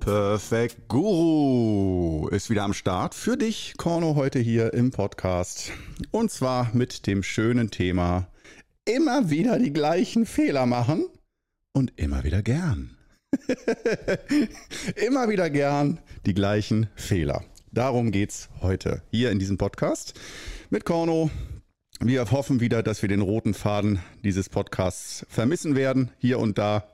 Perfect Guru ist wieder am Start für dich, Korno, heute hier im Podcast. Und zwar mit dem schönen Thema immer wieder die gleichen Fehler machen und immer wieder gern. immer wieder gern die gleichen Fehler. Darum geht's heute hier in diesem Podcast mit Korno. Wir hoffen wieder, dass wir den roten Faden dieses Podcasts vermissen werden, hier und da.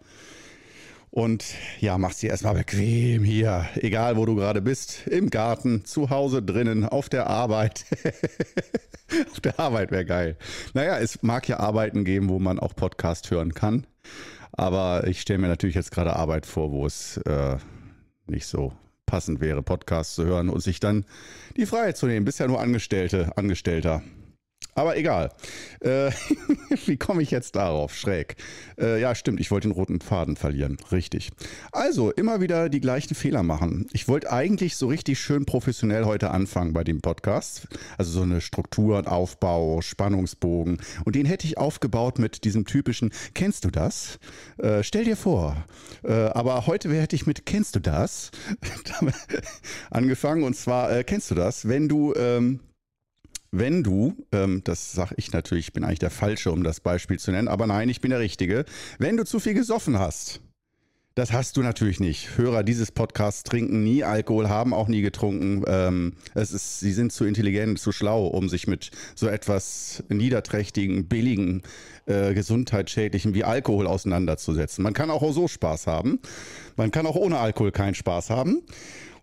Und ja, mach's dir erstmal bequem hier, egal wo du gerade bist, im Garten, zu Hause, drinnen, auf der Arbeit. auf der Arbeit wäre geil. Naja, es mag ja Arbeiten geben, wo man auch Podcast hören kann. Aber ich stelle mir natürlich jetzt gerade Arbeit vor, wo es äh, nicht so passend wäre, Podcast zu hören und sich dann die Freiheit zu nehmen. Bist ja nur Angestellte, Angestellter. Aber egal. Äh, wie komme ich jetzt darauf? Schräg. Äh, ja, stimmt, ich wollte den roten Faden verlieren. Richtig. Also, immer wieder die gleichen Fehler machen. Ich wollte eigentlich so richtig schön professionell heute anfangen bei dem Podcast. Also so eine Struktur, Aufbau, Spannungsbogen. Und den hätte ich aufgebaut mit diesem typischen, kennst du das? Äh, stell dir vor. Äh, aber heute hätte ich mit, kennst du das? angefangen. Und zwar, äh, kennst du das? Wenn du... Ähm, wenn du, ähm, das sage ich natürlich, ich bin eigentlich der Falsche, um das Beispiel zu nennen, aber nein, ich bin der Richtige, wenn du zu viel gesoffen hast, das hast du natürlich nicht. Hörer dieses Podcasts trinken nie Alkohol, haben auch nie getrunken. Ähm, es ist, sie sind zu intelligent, zu schlau, um sich mit so etwas niederträchtigen, billigen, äh, gesundheitsschädlichen wie Alkohol auseinanderzusetzen. Man kann auch so Spaß haben. Man kann auch ohne Alkohol keinen Spaß haben.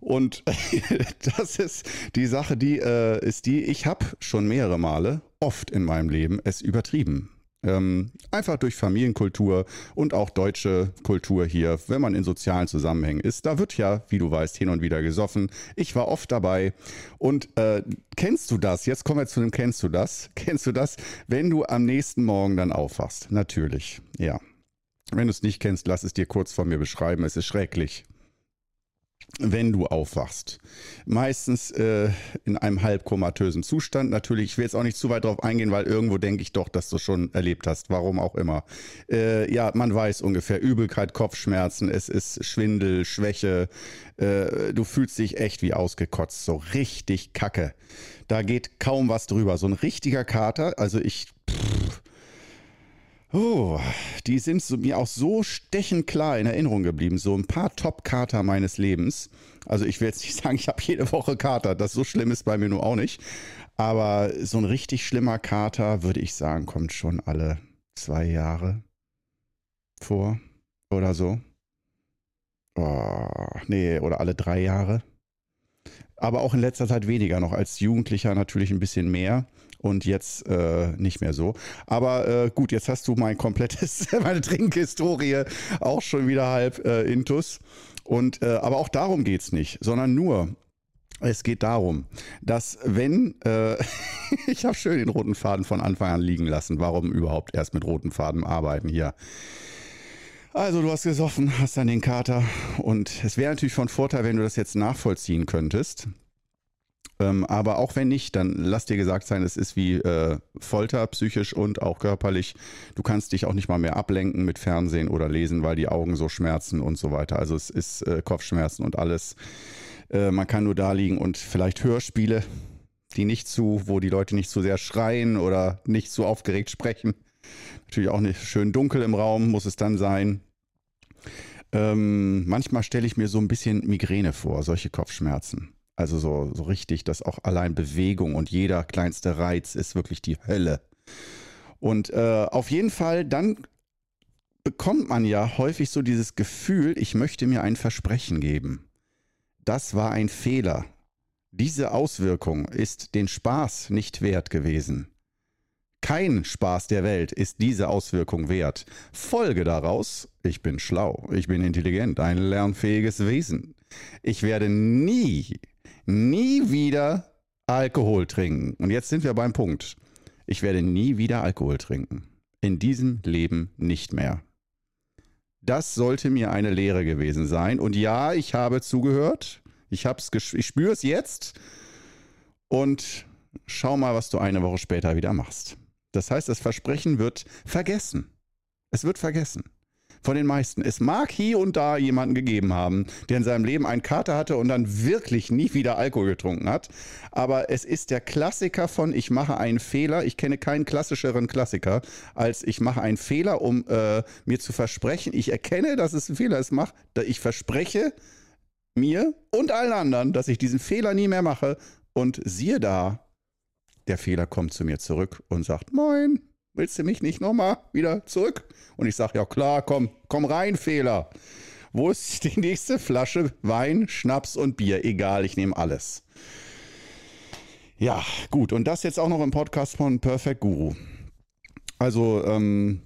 Und das ist die Sache, die äh, ist die, ich habe schon mehrere Male, oft in meinem Leben, es übertrieben. Ähm, einfach durch Familienkultur und auch deutsche Kultur hier, wenn man in sozialen Zusammenhängen ist. Da wird ja, wie du weißt, hin und wieder gesoffen. Ich war oft dabei. Und äh, kennst du das? Jetzt kommen wir zu dem Kennst du das? Kennst du das, wenn du am nächsten Morgen dann aufwachst? Natürlich, ja. Wenn du es nicht kennst, lass es dir kurz von mir beschreiben. Es ist schrecklich wenn du aufwachst. Meistens äh, in einem halbkomatösen Zustand. Natürlich, ich will jetzt auch nicht zu weit darauf eingehen, weil irgendwo denke ich doch, dass du schon erlebt hast. Warum auch immer. Äh, ja, man weiß ungefähr Übelkeit, Kopfschmerzen, es ist Schwindel, Schwäche. Äh, du fühlst dich echt wie ausgekotzt. So richtig kacke. Da geht kaum was drüber. So ein richtiger Kater. Also ich. Pff, Oh, die sind mir auch so stechend klar in Erinnerung geblieben. So ein paar Top-Kater meines Lebens. Also ich will jetzt nicht sagen, ich habe jede Woche Kater. Das so schlimm ist bei mir nur auch nicht. Aber so ein richtig schlimmer Kater, würde ich sagen, kommt schon alle zwei Jahre vor oder so. Oh, nee, oder alle drei Jahre. Aber auch in letzter Zeit weniger noch. Als Jugendlicher natürlich ein bisschen mehr und jetzt äh, nicht mehr so. Aber äh, gut, jetzt hast du mein komplettes, meine Trinkhistorie auch schon wieder halb äh, intus. Und äh, aber auch darum geht es nicht, sondern nur, es geht darum, dass wenn, äh, ich habe schön den roten Faden von Anfang an liegen lassen, warum überhaupt erst mit roten Faden arbeiten hier. Also du hast gesoffen, hast dann den Kater und es wäre natürlich von Vorteil, wenn du das jetzt nachvollziehen könntest. Ähm, aber auch wenn nicht, dann lass dir gesagt sein, es ist wie äh, Folter, psychisch und auch körperlich. Du kannst dich auch nicht mal mehr ablenken mit Fernsehen oder Lesen, weil die Augen so schmerzen und so weiter. Also es ist äh, Kopfschmerzen und alles. Äh, man kann nur da liegen und vielleicht Hörspiele, die nicht zu, wo die Leute nicht zu sehr schreien oder nicht zu aufgeregt sprechen. Natürlich auch nicht schön dunkel im Raum muss es dann sein. Ähm, manchmal stelle ich mir so ein bisschen Migräne vor, solche Kopfschmerzen. Also so, so richtig, dass auch allein Bewegung und jeder kleinste Reiz ist wirklich die Hölle. Und äh, auf jeden Fall, dann bekommt man ja häufig so dieses Gefühl, ich möchte mir ein Versprechen geben. Das war ein Fehler. Diese Auswirkung ist den Spaß nicht wert gewesen. Kein Spaß der Welt ist diese Auswirkung wert. Folge daraus, ich bin schlau, ich bin intelligent, ein lernfähiges Wesen. Ich werde nie nie wieder Alkohol trinken. Und jetzt sind wir beim Punkt. Ich werde nie wieder Alkohol trinken. In diesem Leben nicht mehr. Das sollte mir eine Lehre gewesen sein. Und ja, ich habe zugehört. Ich, ich spüre es jetzt. Und schau mal, was du eine Woche später wieder machst. Das heißt, das Versprechen wird vergessen. Es wird vergessen. Von den meisten. Es mag hier und da jemanden gegeben haben, der in seinem Leben einen Kater hatte und dann wirklich nie wieder Alkohol getrunken hat. Aber es ist der Klassiker von ich mache einen Fehler. Ich kenne keinen klassischeren Klassiker als ich mache einen Fehler, um äh, mir zu versprechen. Ich erkenne, dass es ein Fehler ist, mach, ich verspreche mir und allen anderen, dass ich diesen Fehler nie mehr mache. Und siehe da, der Fehler kommt zu mir zurück und sagt, moin, willst du mich nicht nochmal wieder zurück? Und ich sage, ja klar, komm, komm rein, Fehler. Wo ist die nächste Flasche Wein, Schnaps und Bier? Egal, ich nehme alles. Ja, gut. Und das jetzt auch noch im Podcast von Perfect Guru. Also, ähm,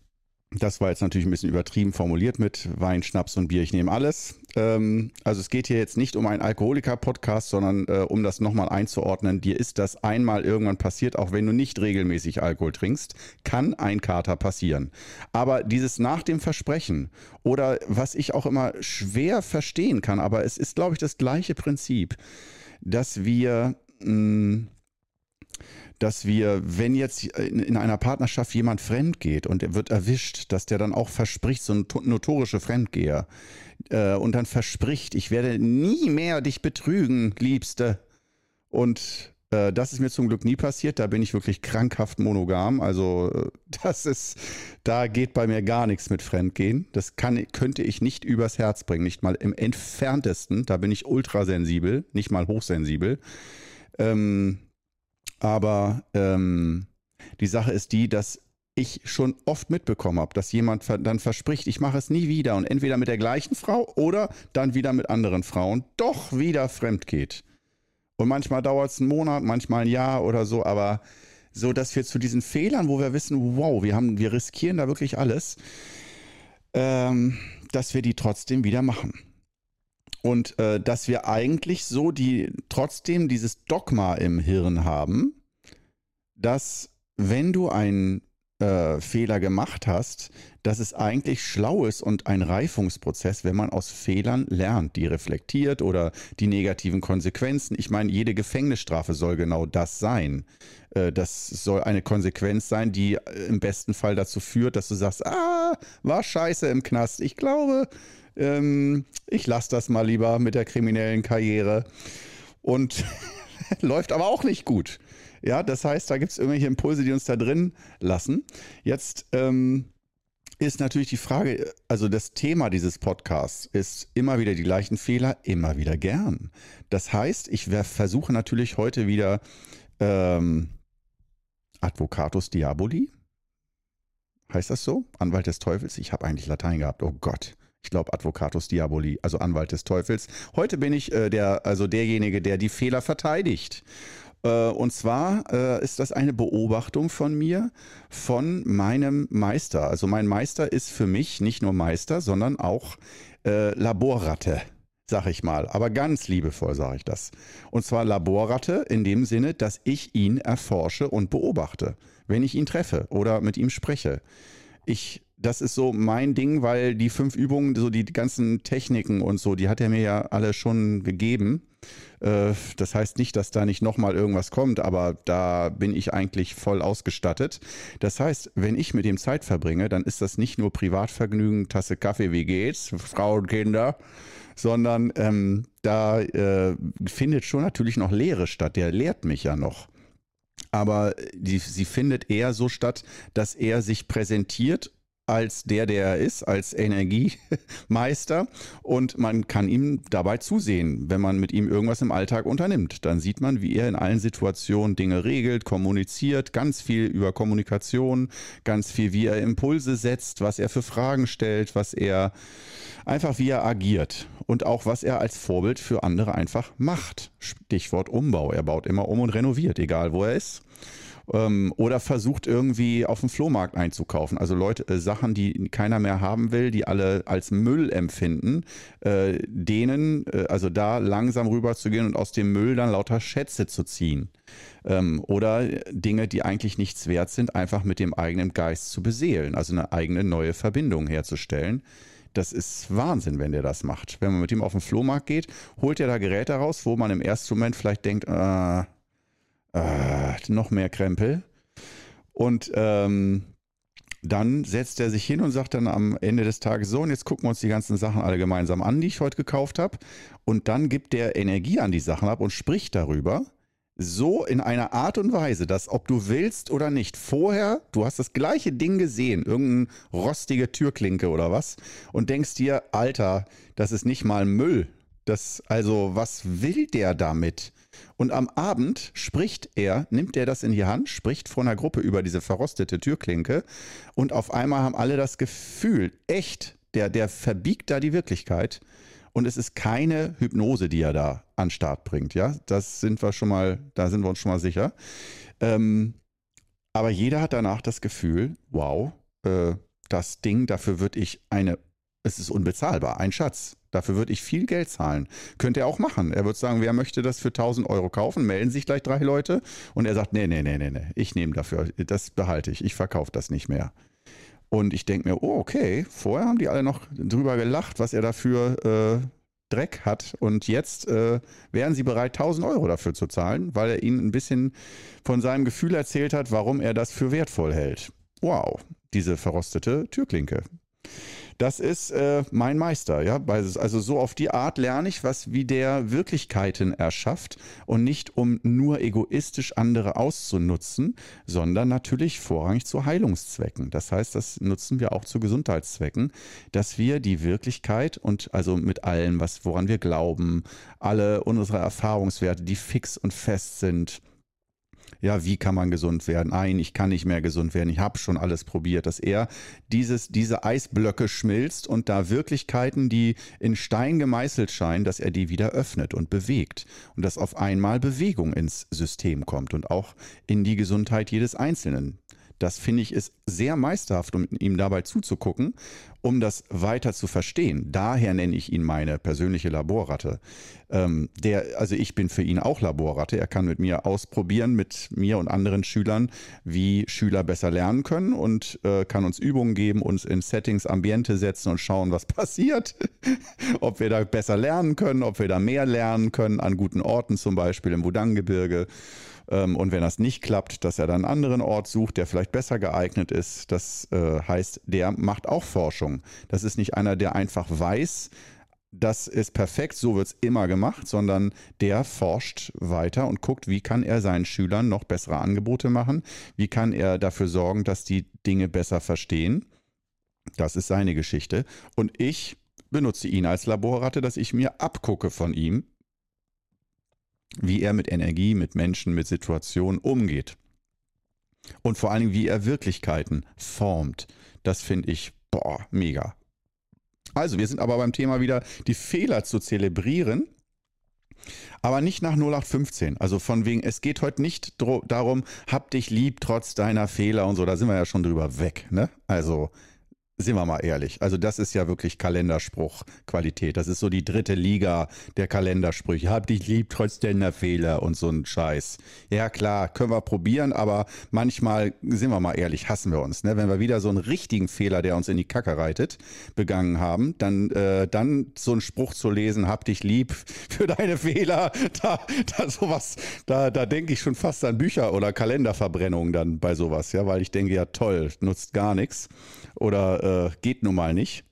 das war jetzt natürlich ein bisschen übertrieben formuliert mit Wein, Schnaps und Bier. Ich nehme alles. Ähm, also es geht hier jetzt nicht um einen Alkoholiker-Podcast, sondern äh, um das nochmal einzuordnen. Dir ist das einmal irgendwann passiert, auch wenn du nicht regelmäßig Alkohol trinkst, kann ein Kater passieren. Aber dieses nach dem Versprechen oder was ich auch immer schwer verstehen kann, aber es ist, glaube ich, das gleiche Prinzip, dass wir... Mh, mm, dass wir, wenn jetzt in, einer Partnerschaft jemand fremd geht und er wird erwischt, dass der dann auch verspricht, so ein notorischer Fremdgeher, äh, und dann verspricht, ich werde nie mehr dich betrügen, Liebste. Und äh, das ist mir zum Glück nie passiert. Da bin ich wirklich krankhaft monogam. Also äh, das ist, da geht bei mir gar nichts mit Fremdgehen. Das kann, könnte ich nicht übers Herz bringen, nicht mal im entferntesten. Da bin ich ultrasensibel, nicht mal hochsensibel. Ähm, aber ähm, die Sache ist die, dass ich schon oft mitbekommen habe, dass jemand dann verspricht, ich mache es nie wieder und entweder mit der gleichen Frau oder dann wieder mit anderen Frauen doch wieder fremd geht. Und manchmal dauert es einen Monat, manchmal ein Jahr oder so, aber so, dass wir zu diesen Fehlern, wo wir wissen, wow, wir haben, wir riskieren da wirklich alles, ähm, dass wir die trotzdem wieder machen. Und äh, dass wir eigentlich so die trotzdem dieses Dogma im Hirn haben, dass wenn du einen äh, Fehler gemacht hast, dass es eigentlich schlau ist und ein Reifungsprozess, wenn man aus Fehlern lernt, die reflektiert oder die negativen Konsequenzen. Ich meine, jede Gefängnisstrafe soll genau das sein. Äh, das soll eine Konsequenz sein, die äh, im besten Fall dazu führt, dass du sagst, ah, war scheiße im Knast. Ich glaube, ähm, ich lasse das mal lieber mit der kriminellen Karriere. Und läuft aber auch nicht gut. Ja, das heißt, da gibt es irgendwelche Impulse, die uns da drin lassen. Jetzt ähm, ist natürlich die Frage, also das Thema dieses Podcasts ist immer wieder die gleichen Fehler, immer wieder gern. Das heißt, ich versuche natürlich heute wieder ähm, Advocatus Diaboli. Heißt das so? Anwalt des Teufels? Ich habe eigentlich Latein gehabt. Oh Gott ich glaube, Advocatus Diaboli, also Anwalt des Teufels. Heute bin ich äh, der, also derjenige, der die Fehler verteidigt. Äh, und zwar äh, ist das eine Beobachtung von mir, von meinem Meister. Also mein Meister ist für mich nicht nur Meister, sondern auch äh, Laborratte sag ich mal, aber ganz liebevoll sage ich das. Und zwar Laborratte in dem Sinne, dass ich ihn erforsche und beobachte, wenn ich ihn treffe oder mit ihm spreche. Ich das ist so mein Ding, weil die fünf Übungen, so die ganzen Techniken und so, die hat er mir ja alle schon gegeben. Äh, das heißt nicht, dass da nicht nochmal irgendwas kommt, aber da bin ich eigentlich voll ausgestattet. Das heißt, wenn ich mit dem Zeit verbringe, dann ist das nicht nur Privatvergnügen, Tasse Kaffee, wie geht's, Frauen, Kinder, sondern ähm, da äh, findet schon natürlich noch Lehre statt. Der lehrt mich ja noch aber die, sie findet eher so statt, dass er sich präsentiert als der, der er ist, als Energiemeister. Und man kann ihm dabei zusehen, wenn man mit ihm irgendwas im Alltag unternimmt. Dann sieht man, wie er in allen Situationen Dinge regelt, kommuniziert, ganz viel über Kommunikation, ganz viel, wie er Impulse setzt, was er für Fragen stellt, was er einfach, wie er agiert und auch, was er als Vorbild für andere einfach macht. Stichwort Umbau. Er baut immer um und renoviert, egal wo er ist ähm, oder versucht irgendwie auf dem Flohmarkt einzukaufen. Also Leute, äh, Sachen, die keiner mehr haben will, die alle als Müll empfinden, äh, denen, äh, also da langsam rüber zu gehen und aus dem Müll dann lauter Schätze zu ziehen. Ähm, oder Dinge, die eigentlich nichts wert sind, einfach mit dem eigenen Geist zu beseelen, also eine eigene neue Verbindung herzustellen. Das ist Wahnsinn, wenn der das macht. Wenn man mit ihm auf den Flohmarkt geht, holt er da Geräte raus, wo man im ersten Moment vielleicht denkt, äh, äh, noch mehr Krempel. Und ähm, dann setzt er sich hin und sagt dann am Ende des Tages so, und jetzt gucken wir uns die ganzen Sachen alle gemeinsam an, die ich heute gekauft habe. Und dann gibt der Energie an die Sachen ab und spricht darüber. So in einer Art und Weise, dass ob du willst oder nicht, vorher, du hast das gleiche Ding gesehen, irgendeine rostige Türklinke oder was, und denkst dir, Alter, das ist nicht mal Müll. Das, also, was will der damit? Und am Abend spricht er, nimmt er das in die Hand, spricht vor einer Gruppe über diese verrostete Türklinke und auf einmal haben alle das Gefühl, echt, der, der verbiegt da die Wirklichkeit. Und es ist keine Hypnose, die er da an Start bringt. Ja, das sind wir schon mal, da sind wir uns schon mal sicher. Ähm, aber jeder hat danach das Gefühl, wow, äh, das Ding, dafür würde ich eine, es ist unbezahlbar, ein Schatz. Dafür würde ich viel Geld zahlen. Könnte er auch machen. Er würde sagen, wer möchte das für 1000 Euro kaufen? Melden sich gleich drei Leute. Und er sagt, nee, nee, nee, nee, nee, ich nehme dafür, das behalte ich. Ich verkaufe das nicht mehr. Und ich denke mir, oh, okay, vorher haben die alle noch drüber gelacht, was er dafür äh, Dreck hat. Und jetzt äh, wären sie bereit, 1000 Euro dafür zu zahlen, weil er ihnen ein bisschen von seinem Gefühl erzählt hat, warum er das für wertvoll hält. Wow, diese verrostete Türklinke. Das ist äh, mein Meister, ja. Also so auf die Art lerne ich, was wie der Wirklichkeiten erschafft und nicht um nur egoistisch andere auszunutzen, sondern natürlich vorrangig zu Heilungszwecken. Das heißt, das nutzen wir auch zu Gesundheitszwecken, dass wir die Wirklichkeit und also mit allem, was woran wir glauben, alle unsere Erfahrungswerte, die fix und fest sind, ja, wie kann man gesund werden? Nein, ich kann nicht mehr gesund werden. Ich habe schon alles probiert, dass er dieses, diese Eisblöcke schmilzt und da Wirklichkeiten, die in Stein gemeißelt scheinen, dass er die wieder öffnet und bewegt und dass auf einmal Bewegung ins System kommt und auch in die Gesundheit jedes Einzelnen. Das finde ich ist sehr meisterhaft, um ihm dabei zuzugucken, um das weiter zu verstehen. Daher nenne ich ihn meine persönliche Laborratte. Ähm, der, also ich bin für ihn auch Laborratte. Er kann mit mir ausprobieren, mit mir und anderen Schülern, wie Schüler besser lernen können und äh, kann uns Übungen geben, uns in Settings, Ambiente setzen und schauen, was passiert. ob wir da besser lernen können, ob wir da mehr lernen können, an guten Orten zum Beispiel im Wudang-Gebirge und wenn das nicht klappt, dass er dann einen anderen Ort sucht, der vielleicht besser geeignet ist. Das äh, heißt, der macht auch Forschung. Das ist nicht einer, der einfach weiß, das ist perfekt, so wird es immer gemacht, sondern der forscht weiter und guckt, wie kann er seinen Schülern noch bessere Angebote machen, wie kann er dafür sorgen, dass die Dinge besser verstehen. Das ist seine Geschichte. Und ich benutze ihn als Laborratte, dass ich mir abgucke von ihm, wie er mit Energie, mit Menschen, mit Situationen umgeht. Und vor allen Dingen, wie er Wirklichkeiten formt. Das finde ich, boah, mega. Also, wir sind aber beim Thema wieder, die Fehler zu zelebrieren. Aber nicht nach 0815. Also von wegen, es geht heute nicht darum, hab dich lieb trotz deiner Fehler und so. Da sind wir ja schon drüber weg. Ne? Also sind wir mal ehrlich. Also das ist ja wirklich Kalenderspruch-Qualität. Das ist so die dritte Liga der Kalendersprüche. Hab dich lieb, trotz deiner Fehler und so ein Scheiß. Ja klar, können wir probieren, aber manchmal, sind wir mal ehrlich, hassen wir uns. Ne? Wenn wir wieder so einen richtigen Fehler, der uns in die Kacke reitet, begangen haben, dann, äh, dann so einen Spruch zu lesen, hab dich lieb für deine Fehler, da, da sowas, da, da denke ich schon fast an Bücher oder Kalenderverbrennungen dann bei sowas, ja, weil ich denke, ja toll, nutzt gar nichts oder äh, geht nun mal nicht.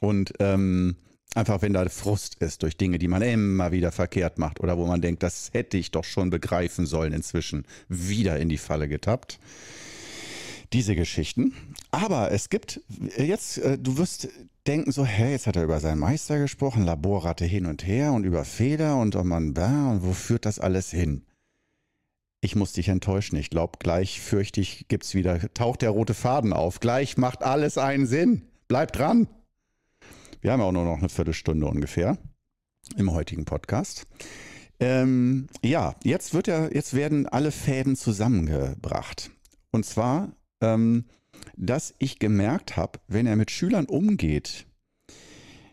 Und ähm, einfach, wenn da Frust ist durch Dinge, die man immer wieder verkehrt macht oder wo man denkt, das hätte ich doch schon begreifen sollen inzwischen, wieder in die Falle getappt. Diese Geschichten. Aber es gibt jetzt, äh, du wirst denken so, hä, jetzt hat er über seinen Meister gesprochen, Laborratte hin und her und über Feder und oh man, und wo führt das alles hin? Ich muss dich enttäuschen. Ich glaube, gleich fürchte ich, gibt's wieder, taucht der rote Faden auf. Gleich macht alles einen Sinn. Bleib dran. Wir haben ja auch nur noch eine Viertelstunde ungefähr im heutigen Podcast. Ähm, ja, jetzt wird ja, jetzt werden alle Fäden zusammengebracht. Und zwar, ähm, dass ich gemerkt habe, wenn er mit Schülern umgeht,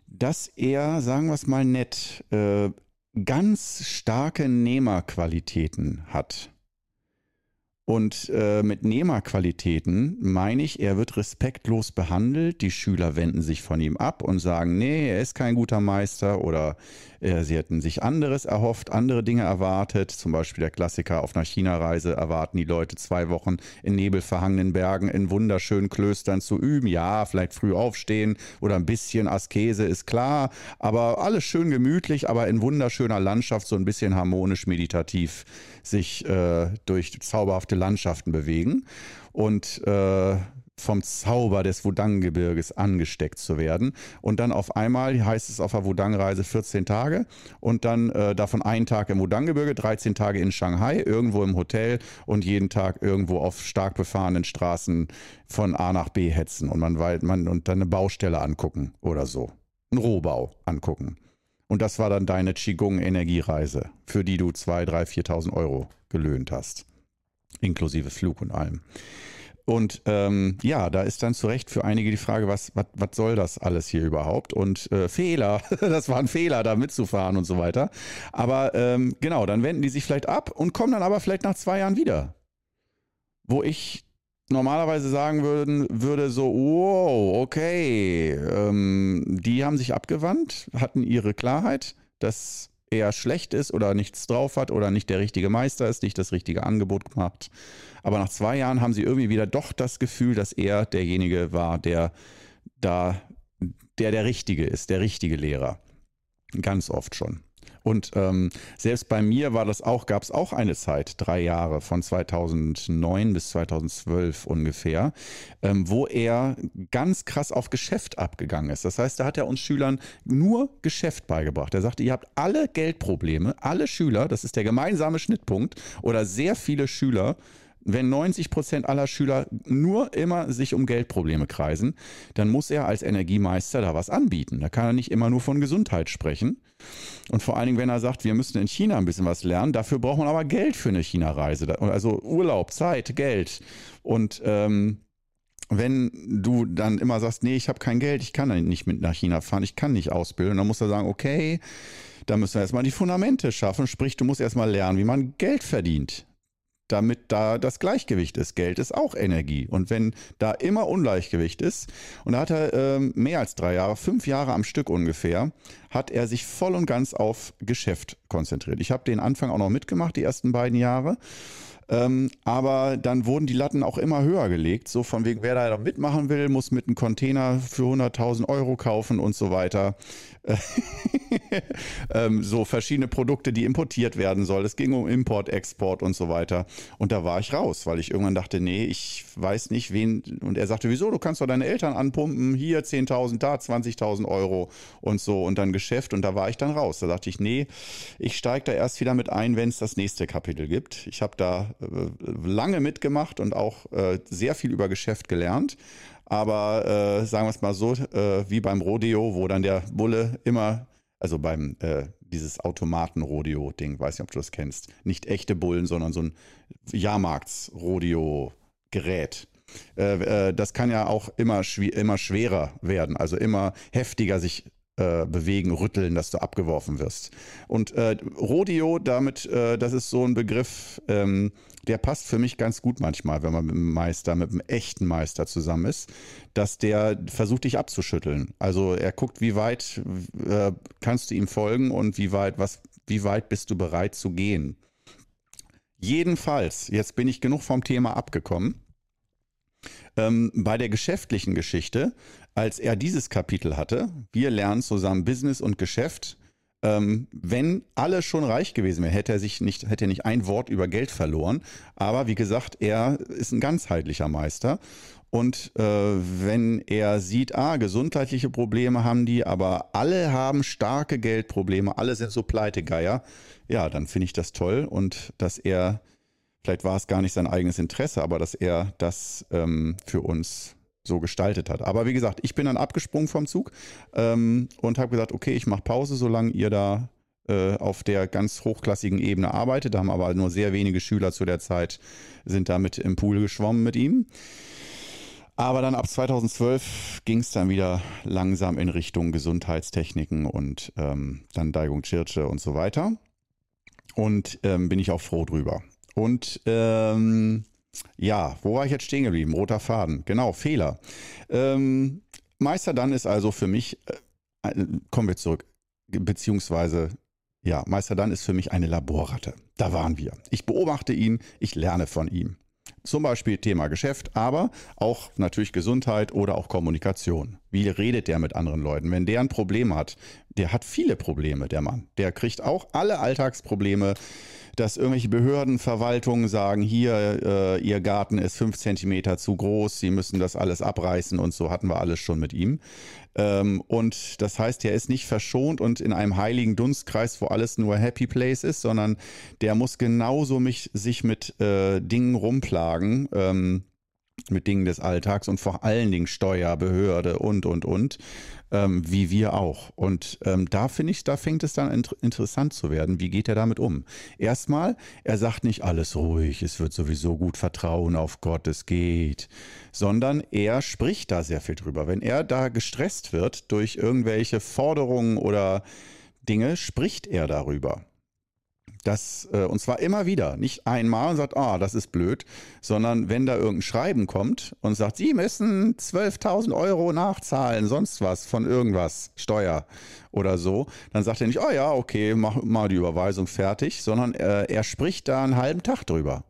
dass er, sagen wir es mal nett, äh, ganz starke Nehmerqualitäten hat. Und äh, mit Nehmerqualitäten meine ich, er wird respektlos behandelt. Die Schüler wenden sich von ihm ab und sagen, nee, er ist kein guter Meister oder äh, sie hätten sich anderes erhofft, andere Dinge erwartet. Zum Beispiel der Klassiker auf einer China-Reise erwarten die Leute zwei Wochen in nebelverhangenen Bergen in wunderschönen Klöstern zu üben. Ja, vielleicht früh aufstehen oder ein bisschen Askese ist klar, aber alles schön gemütlich, aber in wunderschöner Landschaft, so ein bisschen harmonisch meditativ sich äh, durch zauberhafte Landschaften bewegen. Und äh, vom Zauber des Wudang-Gebirges angesteckt zu werden. Und dann auf einmal heißt es auf der Wudang-Reise 14 Tage und dann äh, davon einen Tag im Wudang-Gebirge, 13 Tage in Shanghai, irgendwo im Hotel und jeden Tag irgendwo auf stark befahrenen Straßen von A nach B hetzen und man, man und dann eine Baustelle angucken oder so. Ein Rohbau angucken. Und das war dann deine Qigong-Energiereise, für die du 2.000, 3.000, 4.000 Euro gelöhnt hast. Inklusive Flug und allem. Und ähm, ja, da ist dann zu Recht für einige die Frage, was, was, was soll das alles hier überhaupt? Und äh, Fehler, das war ein Fehler, da mitzufahren und so weiter. Aber ähm, genau, dann wenden die sich vielleicht ab und kommen dann aber vielleicht nach zwei Jahren wieder. Wo ich normalerweise sagen würden, würde so, wow, okay, ähm, die haben sich abgewandt, hatten ihre Klarheit, dass er schlecht ist oder nichts drauf hat oder nicht der richtige Meister ist, nicht das richtige Angebot gemacht. Aber nach zwei Jahren haben sie irgendwie wieder doch das Gefühl, dass er derjenige war, der da, der der Richtige ist, der richtige Lehrer. Ganz oft schon. Und ähm, selbst bei mir war das auch, gab es auch eine Zeit, drei Jahre, von 2009 bis 2012 ungefähr, ähm, wo er ganz krass auf Geschäft abgegangen ist. Das heißt, da hat er uns Schülern nur Geschäft beigebracht. Er sagte, ihr habt alle Geldprobleme, alle Schüler, das ist der gemeinsame Schnittpunkt, oder sehr viele Schüler wenn 90 Prozent aller Schüler nur immer sich um Geldprobleme kreisen, dann muss er als Energiemeister da was anbieten. Da kann er nicht immer nur von Gesundheit sprechen. Und vor allen Dingen, wenn er sagt, wir müssen in China ein bisschen was lernen, dafür braucht man aber Geld für eine China-Reise. Also Urlaub, Zeit, Geld. Und ähm, wenn du dann immer sagst, nee, ich habe kein Geld, ich kann nicht mit nach China fahren, ich kann nicht ausbilden, dann muss er sagen, okay, da müssen wir erstmal die Fundamente schaffen. Sprich, du musst erstmal lernen, wie man Geld verdient damit da das Gleichgewicht ist. Geld ist auch Energie. Und wenn da immer Ungleichgewicht ist, und da hat er ähm, mehr als drei Jahre, fünf Jahre am Stück ungefähr, hat er sich voll und ganz auf Geschäft konzentriert. Ich habe den Anfang auch noch mitgemacht, die ersten beiden Jahre. Ähm, aber dann wurden die Latten auch immer höher gelegt. So von wegen, wer da mitmachen will, muss mit einem Container für 100.000 Euro kaufen und so weiter. ähm, so verschiedene Produkte, die importiert werden sollen. Es ging um Import, Export und so weiter. Und da war ich raus, weil ich irgendwann dachte, nee, ich weiß nicht, wen. Und er sagte, wieso? Du kannst doch deine Eltern anpumpen. Hier 10.000, da 20.000 Euro und so und dann Geschäft. Und da war ich dann raus. Da dachte ich, nee, ich steige da erst wieder mit ein, wenn es das nächste Kapitel gibt. Ich habe da äh, lange mitgemacht und auch äh, sehr viel über Geschäft gelernt. Aber äh, sagen wir es mal so, äh, wie beim Rodeo, wo dann der Bulle immer, also beim äh, dieses Automaten-Rodeo-Ding, weiß nicht, ob du das kennst, nicht echte Bullen, sondern so ein Jahrmarkts-Rodeo-Gerät. Äh, das kann ja auch immer, immer schwerer werden, also immer heftiger sich äh, bewegen, rütteln, dass du abgeworfen wirst. Und äh, Rodeo, damit, äh, das ist so ein Begriff, ähm, der passt für mich ganz gut manchmal, wenn man mit einem Meister, mit einem echten Meister zusammen ist, dass der versucht, dich abzuschütteln. Also er guckt, wie weit äh, kannst du ihm folgen und wie weit, was, wie weit bist du bereit zu gehen. Jedenfalls, jetzt bin ich genug vom Thema abgekommen. Ähm, bei der geschäftlichen Geschichte, als er dieses Kapitel hatte, wir lernen zusammen Business und Geschäft, ähm, wenn alle schon reich gewesen wären, hätte er sich nicht, hätte er nicht ein Wort über Geld verloren. Aber wie gesagt, er ist ein ganzheitlicher Meister. Und äh, wenn er sieht, ah, gesundheitliche Probleme haben die, aber alle haben starke Geldprobleme, alle sind so Pleitegeier, ja, dann finde ich das toll und dass er, vielleicht war es gar nicht sein eigenes Interesse, aber dass er das ähm, für uns so gestaltet hat. Aber wie gesagt, ich bin dann abgesprungen vom Zug ähm, und habe gesagt, okay, ich mache Pause, solange ihr da äh, auf der ganz hochklassigen Ebene arbeitet. Da haben aber nur sehr wenige Schüler zu der Zeit, sind damit im Pool geschwommen mit ihm. Aber dann ab 2012 ging es dann wieder langsam in Richtung Gesundheitstechniken und ähm, dann Daigung Chirche und so weiter. Und ähm, bin ich auch froh drüber. Und ähm, ja, wo war ich jetzt stehen geblieben? Roter Faden. Genau, Fehler. Ähm, Meister dann ist also für mich, äh, äh, kommen wir zurück, beziehungsweise, ja, Meister dann ist für mich eine Laborratte. Da waren wir. Ich beobachte ihn, ich lerne von ihm. Zum Beispiel Thema Geschäft, aber auch natürlich Gesundheit oder auch Kommunikation. Wie redet der mit anderen Leuten? Wenn der ein Problem hat, der hat viele Probleme, der Mann. Der kriegt auch alle Alltagsprobleme dass irgendwelche Behörden, Verwaltungen sagen, hier, äh, ihr Garten ist fünf Zentimeter zu groß, sie müssen das alles abreißen und so hatten wir alles schon mit ihm. Ähm, und das heißt, er ist nicht verschont und in einem heiligen Dunstkreis, wo alles nur Happy Place ist, sondern der muss genauso mich, sich mit äh, Dingen rumplagen. Ähm, mit Dingen des Alltags und vor allen Dingen Steuer, Behörde und, und, und, ähm, wie wir auch. Und ähm, da finde ich, da fängt es dann inter interessant zu werden. Wie geht er damit um? Erstmal, er sagt nicht alles ruhig, es wird sowieso gut vertrauen auf Gott, es geht, sondern er spricht da sehr viel drüber. Wenn er da gestresst wird durch irgendwelche Forderungen oder Dinge, spricht er darüber. Das, äh, und zwar immer wieder, nicht einmal und sagt, ah, das ist blöd, sondern wenn da irgendein Schreiben kommt und sagt, Sie müssen 12.000 Euro nachzahlen, sonst was von irgendwas, Steuer oder so, dann sagt er nicht, oh ja, okay, mach mal die Überweisung fertig, sondern äh, er spricht da einen halben Tag drüber.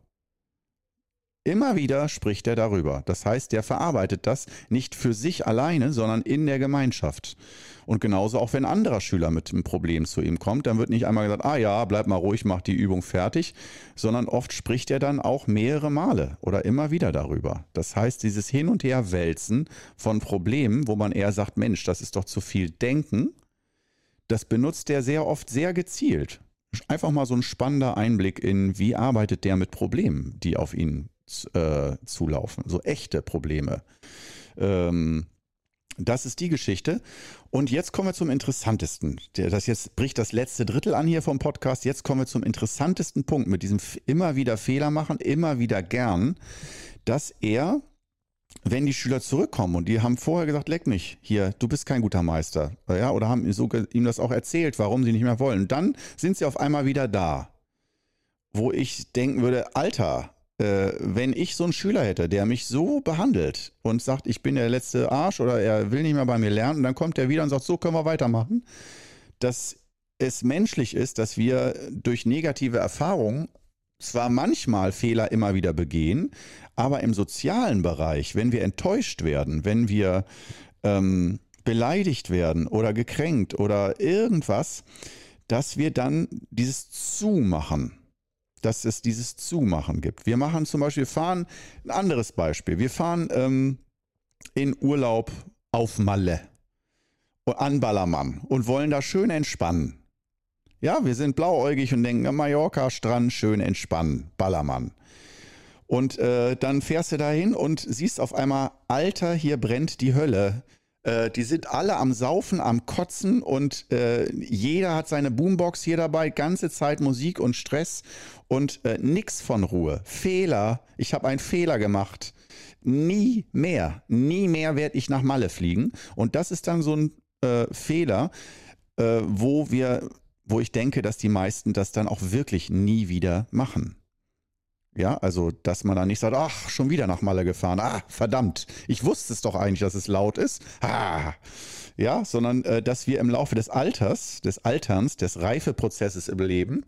Immer wieder spricht er darüber. Das heißt, der verarbeitet das nicht für sich alleine, sondern in der Gemeinschaft. Und genauso auch wenn ein anderer Schüler mit einem Problem zu ihm kommt, dann wird nicht einmal gesagt, ah ja, bleib mal ruhig, mach die Übung fertig, sondern oft spricht er dann auch mehrere Male oder immer wieder darüber. Das heißt, dieses Hin und Her wälzen von Problemen, wo man eher sagt, Mensch, das ist doch zu viel Denken, das benutzt er sehr oft sehr gezielt. Einfach mal so ein spannender Einblick in, wie arbeitet der mit Problemen, die auf ihn äh, zulaufen, so echte Probleme. Ähm, das ist die Geschichte. Und jetzt kommen wir zum interessantesten. Das jetzt bricht das letzte Drittel an hier vom Podcast. Jetzt kommen wir zum interessantesten Punkt mit diesem immer wieder Fehler machen, immer wieder gern, dass er, wenn die Schüler zurückkommen und die haben vorher gesagt, leck mich hier, du bist kein guter Meister, ja, oder haben ihm das auch erzählt, warum sie nicht mehr wollen. Dann sind sie auf einmal wieder da, wo ich denken würde, Alter, wenn ich so einen Schüler hätte, der mich so behandelt und sagt, ich bin der letzte Arsch oder er will nicht mehr bei mir lernen, und dann kommt er wieder und sagt, so können wir weitermachen, dass es menschlich ist, dass wir durch negative Erfahrungen zwar manchmal Fehler immer wieder begehen, aber im sozialen Bereich, wenn wir enttäuscht werden, wenn wir ähm, beleidigt werden oder gekränkt oder irgendwas, dass wir dann dieses Zumachen dass es dieses Zumachen gibt. Wir machen zum Beispiel, fahren, ein anderes Beispiel, wir fahren ähm, in Urlaub auf Malle an Ballermann und wollen da schön entspannen. Ja, wir sind blauäugig und denken, Mallorca, Strand, schön entspannen, Ballermann. Und äh, dann fährst du dahin und siehst auf einmal, Alter, hier brennt die Hölle. Äh, die sind alle am Saufen, am Kotzen und äh, jeder hat seine Boombox hier dabei, ganze Zeit Musik und Stress und äh, nix von Ruhe. Fehler, ich habe einen Fehler gemacht. Nie mehr, nie mehr werde ich nach Malle fliegen. Und das ist dann so ein äh, Fehler, äh, wo wir, wo ich denke, dass die meisten das dann auch wirklich nie wieder machen. Ja, also, dass man dann nicht sagt, ach, schon wieder nach Malle gefahren. Ah, verdammt. Ich wusste es doch eigentlich, dass es laut ist. Ah. Ja, sondern äh, dass wir im Laufe des Alters, des Alterns, des Reifeprozesses im Leben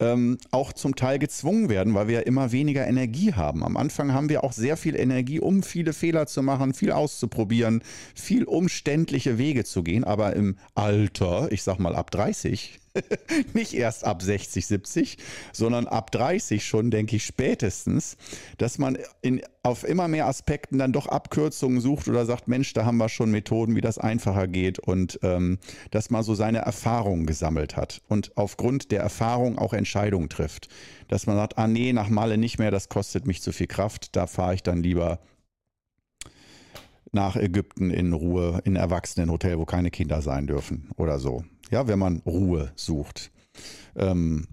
ähm, auch zum Teil gezwungen werden, weil wir ja immer weniger Energie haben. Am Anfang haben wir auch sehr viel Energie, um viele Fehler zu machen, viel auszuprobieren, viel umständliche Wege zu gehen. Aber im Alter, ich sag mal ab 30, nicht erst ab 60, 70, sondern ab 30 schon, denke ich, spätestens, dass man in, auf immer mehr Aspekten dann doch Abkürzungen sucht oder sagt, Mensch, da haben wir schon Methoden, wie das einfacher geht und ähm, dass man so seine Erfahrungen gesammelt hat und aufgrund der Erfahrung auch Entscheidungen trifft. Dass man sagt, ah nee, nach Malle nicht mehr, das kostet mich zu viel Kraft, da fahre ich dann lieber nach Ägypten in Ruhe, in Erwachsenenhotel, wo keine Kinder sein dürfen oder so. Ja, wenn man Ruhe sucht. Ähm,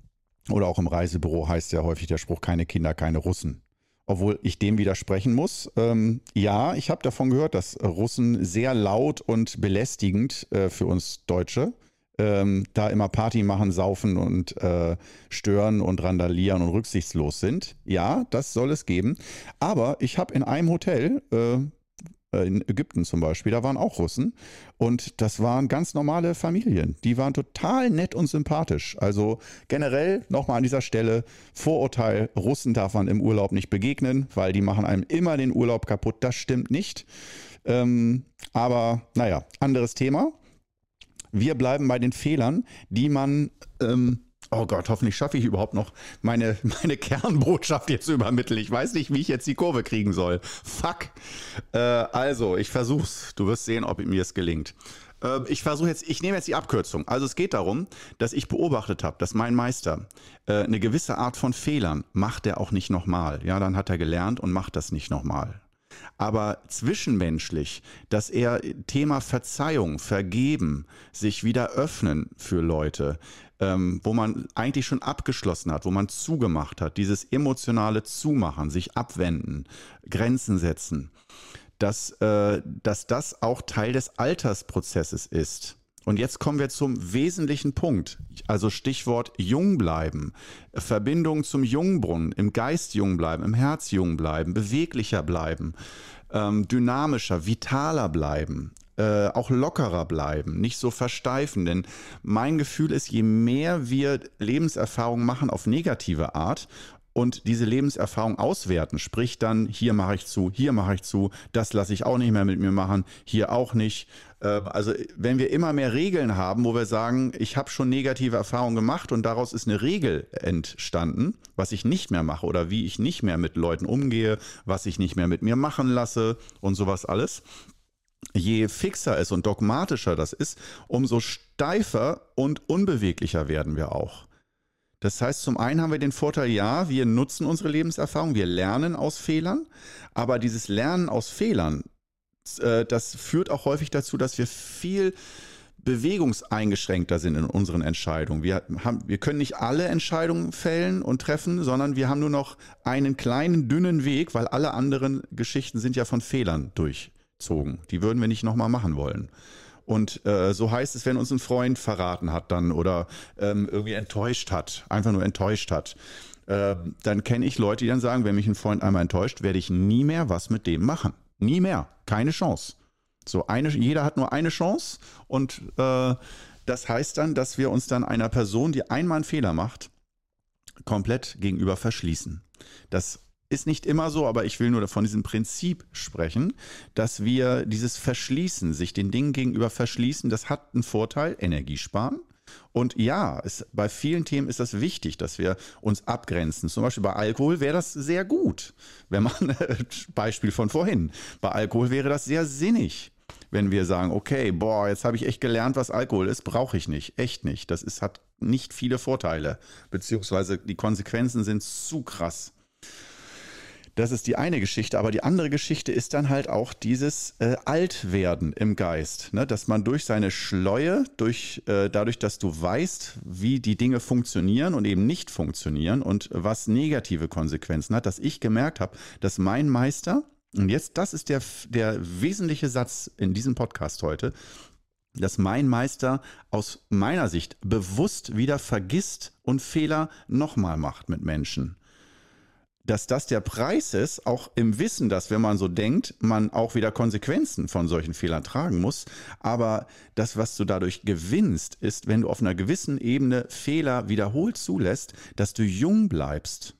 oder auch im Reisebüro heißt ja häufig der Spruch, keine Kinder, keine Russen. Obwohl ich dem widersprechen muss. Ähm, ja, ich habe davon gehört, dass Russen sehr laut und belästigend äh, für uns Deutsche ähm, da immer Party machen, saufen und äh, stören und randalieren und rücksichtslos sind. Ja, das soll es geben. Aber ich habe in einem Hotel, äh, in Ägypten zum Beispiel, da waren auch Russen und das waren ganz normale Familien. Die waren total nett und sympathisch. Also generell nochmal an dieser Stelle Vorurteil, Russen darf man im Urlaub nicht begegnen, weil die machen einem immer den Urlaub kaputt. Das stimmt nicht. Ähm, aber naja, anderes Thema. Wir bleiben bei den Fehlern, die man ähm, Oh Gott, hoffentlich schaffe ich überhaupt noch meine, meine Kernbotschaft jetzt zu übermitteln. Ich weiß nicht, wie ich jetzt die Kurve kriegen soll. Fuck. Äh, also, ich versuch's. Du wirst sehen, ob mir es gelingt. Äh, ich versuche jetzt, ich nehme jetzt die Abkürzung. Also es geht darum, dass ich beobachtet habe, dass mein Meister äh, eine gewisse Art von Fehlern macht er auch nicht nochmal. Ja, dann hat er gelernt und macht das nicht nochmal aber zwischenmenschlich, dass er Thema Verzeihung, Vergeben, sich wieder öffnen für Leute, ähm, wo man eigentlich schon abgeschlossen hat, wo man zugemacht hat, dieses emotionale Zumachen, sich abwenden, Grenzen setzen, dass, äh, dass das auch Teil des Altersprozesses ist. Und jetzt kommen wir zum wesentlichen Punkt. Also Stichwort jung bleiben, Verbindung zum Jungbrunnen, im Geist jung bleiben, im Herz jung bleiben, beweglicher bleiben, ähm, dynamischer, vitaler bleiben, äh, auch lockerer bleiben, nicht so versteifen. Denn mein Gefühl ist, je mehr wir Lebenserfahrungen machen auf negative Art und diese Lebenserfahrung auswerten, sprich dann, hier mache ich zu, hier mache ich zu, das lasse ich auch nicht mehr mit mir machen, hier auch nicht. Ähm, also wenn wir immer mehr Regeln haben, wo wir sagen, ich habe schon negative Erfahrungen gemacht und daraus ist eine Regel entstanden, was ich nicht mehr mache oder wie ich nicht mehr mit Leuten umgehe, was ich nicht mehr mit mir machen lasse und sowas alles. Je fixer es und dogmatischer das ist, umso steifer und unbeweglicher werden wir auch. Das heißt, zum einen haben wir den Vorteil, ja, wir nutzen unsere Lebenserfahrung, wir lernen aus Fehlern, aber dieses Lernen aus Fehlern, äh, das führt auch häufig dazu, dass wir viel bewegungseingeschränkter sind in unseren Entscheidungen. Wir, haben, wir können nicht alle Entscheidungen fällen und treffen, sondern wir haben nur noch einen kleinen, dünnen Weg, weil alle anderen Geschichten sind ja von Fehlern durchzogen. Die würden wir nicht nochmal machen wollen. Und äh, so heißt es, wenn uns ein Freund verraten hat dann oder ähm, irgendwie enttäuscht hat, einfach nur enttäuscht hat. Äh, dann kenne ich Leute, die dann sagen, wenn mich ein Freund einmal enttäuscht, werde ich nie mehr was mit dem machen. Nie mehr. Keine Chance. So eine, jeder hat nur eine Chance und äh, das heißt dann, dass wir uns dann einer Person, die einmal einen Fehler macht, komplett gegenüber verschließen. Das ist nicht immer so, aber ich will nur von diesem Prinzip sprechen, dass wir dieses Verschließen, sich den Dingen gegenüber verschließen, das hat einen Vorteil, Energie sparen. Und ja, es, bei vielen Themen ist das wichtig, dass wir uns abgrenzen. Zum Beispiel bei Alkohol wäre das sehr gut. Wenn man, Beispiel von vorhin, bei Alkohol wäre das sehr sinnig, wenn wir sagen, okay, boah, jetzt habe ich echt gelernt, was Alkohol ist, brauche ich nicht, echt nicht. Das ist, hat nicht viele Vorteile, beziehungsweise die Konsequenzen sind zu krass. Das ist die eine Geschichte, aber die andere Geschichte ist dann halt auch dieses äh, Altwerden im Geist, ne? dass man durch seine Schleue, durch, äh, dadurch, dass du weißt, wie die Dinge funktionieren und eben nicht funktionieren und was negative Konsequenzen hat, dass ich gemerkt habe, dass mein Meister, und jetzt, das ist der, der wesentliche Satz in diesem Podcast heute, dass mein Meister aus meiner Sicht bewusst wieder vergisst und Fehler nochmal macht mit Menschen dass das der Preis ist, auch im Wissen, dass wenn man so denkt, man auch wieder Konsequenzen von solchen Fehlern tragen muss. Aber das, was du dadurch gewinnst, ist, wenn du auf einer gewissen Ebene Fehler wiederholt zulässt, dass du jung bleibst.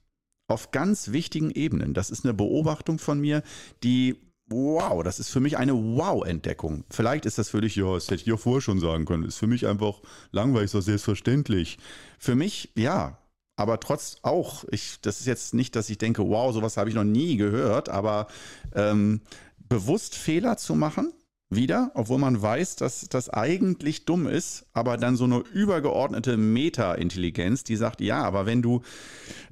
Auf ganz wichtigen Ebenen. Das ist eine Beobachtung von mir, die Wow, das ist für mich eine Wow-Entdeckung. Vielleicht ist das für dich, ja, das hätte ich ja vorher schon sagen können. Ist für mich einfach langweilig, so selbstverständlich. Für mich, ja, aber trotz auch, ich, das ist jetzt nicht, dass ich denke, wow, sowas habe ich noch nie gehört, aber ähm, bewusst Fehler zu machen, wieder, obwohl man weiß, dass das eigentlich dumm ist, aber dann so eine übergeordnete Meta-Intelligenz, die sagt, ja, aber wenn du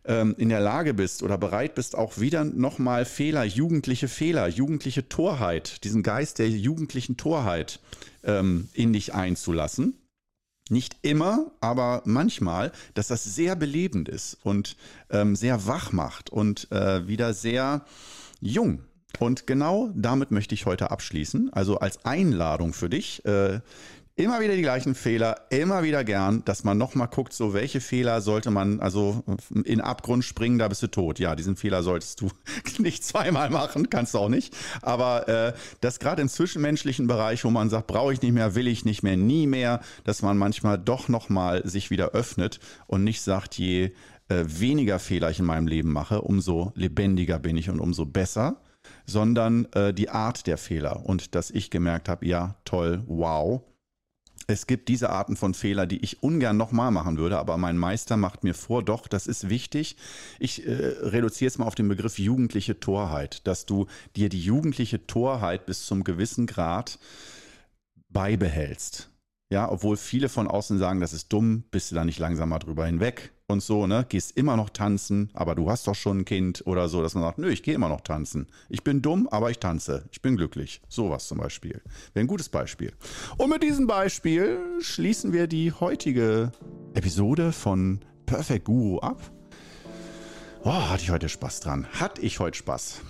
ähm, in der Lage bist oder bereit bist, auch wieder nochmal Fehler, jugendliche Fehler, jugendliche Torheit, diesen Geist der jugendlichen Torheit ähm, in dich einzulassen, nicht immer, aber manchmal, dass das sehr belebend ist und ähm, sehr wach macht und äh, wieder sehr jung. Und genau damit möchte ich heute abschließen. Also als Einladung für dich. Äh, Immer wieder die gleichen Fehler, immer wieder gern, dass man nochmal guckt, so welche Fehler sollte man, also in Abgrund springen, da bist du tot. Ja, diesen Fehler solltest du nicht zweimal machen, kannst du auch nicht. Aber äh, das gerade im zwischenmenschlichen Bereich, wo man sagt, brauche ich nicht mehr, will ich nicht mehr, nie mehr, dass man manchmal doch nochmal sich wieder öffnet und nicht sagt, je äh, weniger Fehler ich in meinem Leben mache, umso lebendiger bin ich und umso besser sondern äh, die Art der Fehler und dass ich gemerkt habe, ja, toll, wow, es gibt diese Arten von Fehler, die ich ungern nochmal machen würde, aber mein Meister macht mir vor, doch, das ist wichtig. Ich äh, reduziere es mal auf den Begriff jugendliche Torheit, dass du dir die jugendliche Torheit bis zum gewissen Grad beibehältst. Ja, obwohl viele von außen sagen, das ist dumm, bist du da nicht langsam mal drüber hinweg und so, ne? Gehst immer noch tanzen, aber du hast doch schon ein Kind oder so, dass man sagt, nö, ich gehe immer noch tanzen. Ich bin dumm, aber ich tanze. Ich bin glücklich. Sowas zum Beispiel. Wäre ein gutes Beispiel. Und mit diesem Beispiel schließen wir die heutige Episode von Perfect Guru ab. Oh, hatte ich heute Spaß dran. Hatte ich heute Spaß.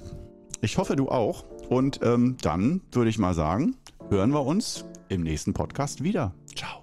Ich hoffe, du auch. Und ähm, dann würde ich mal sagen, hören wir uns im nächsten Podcast wieder. Ciao.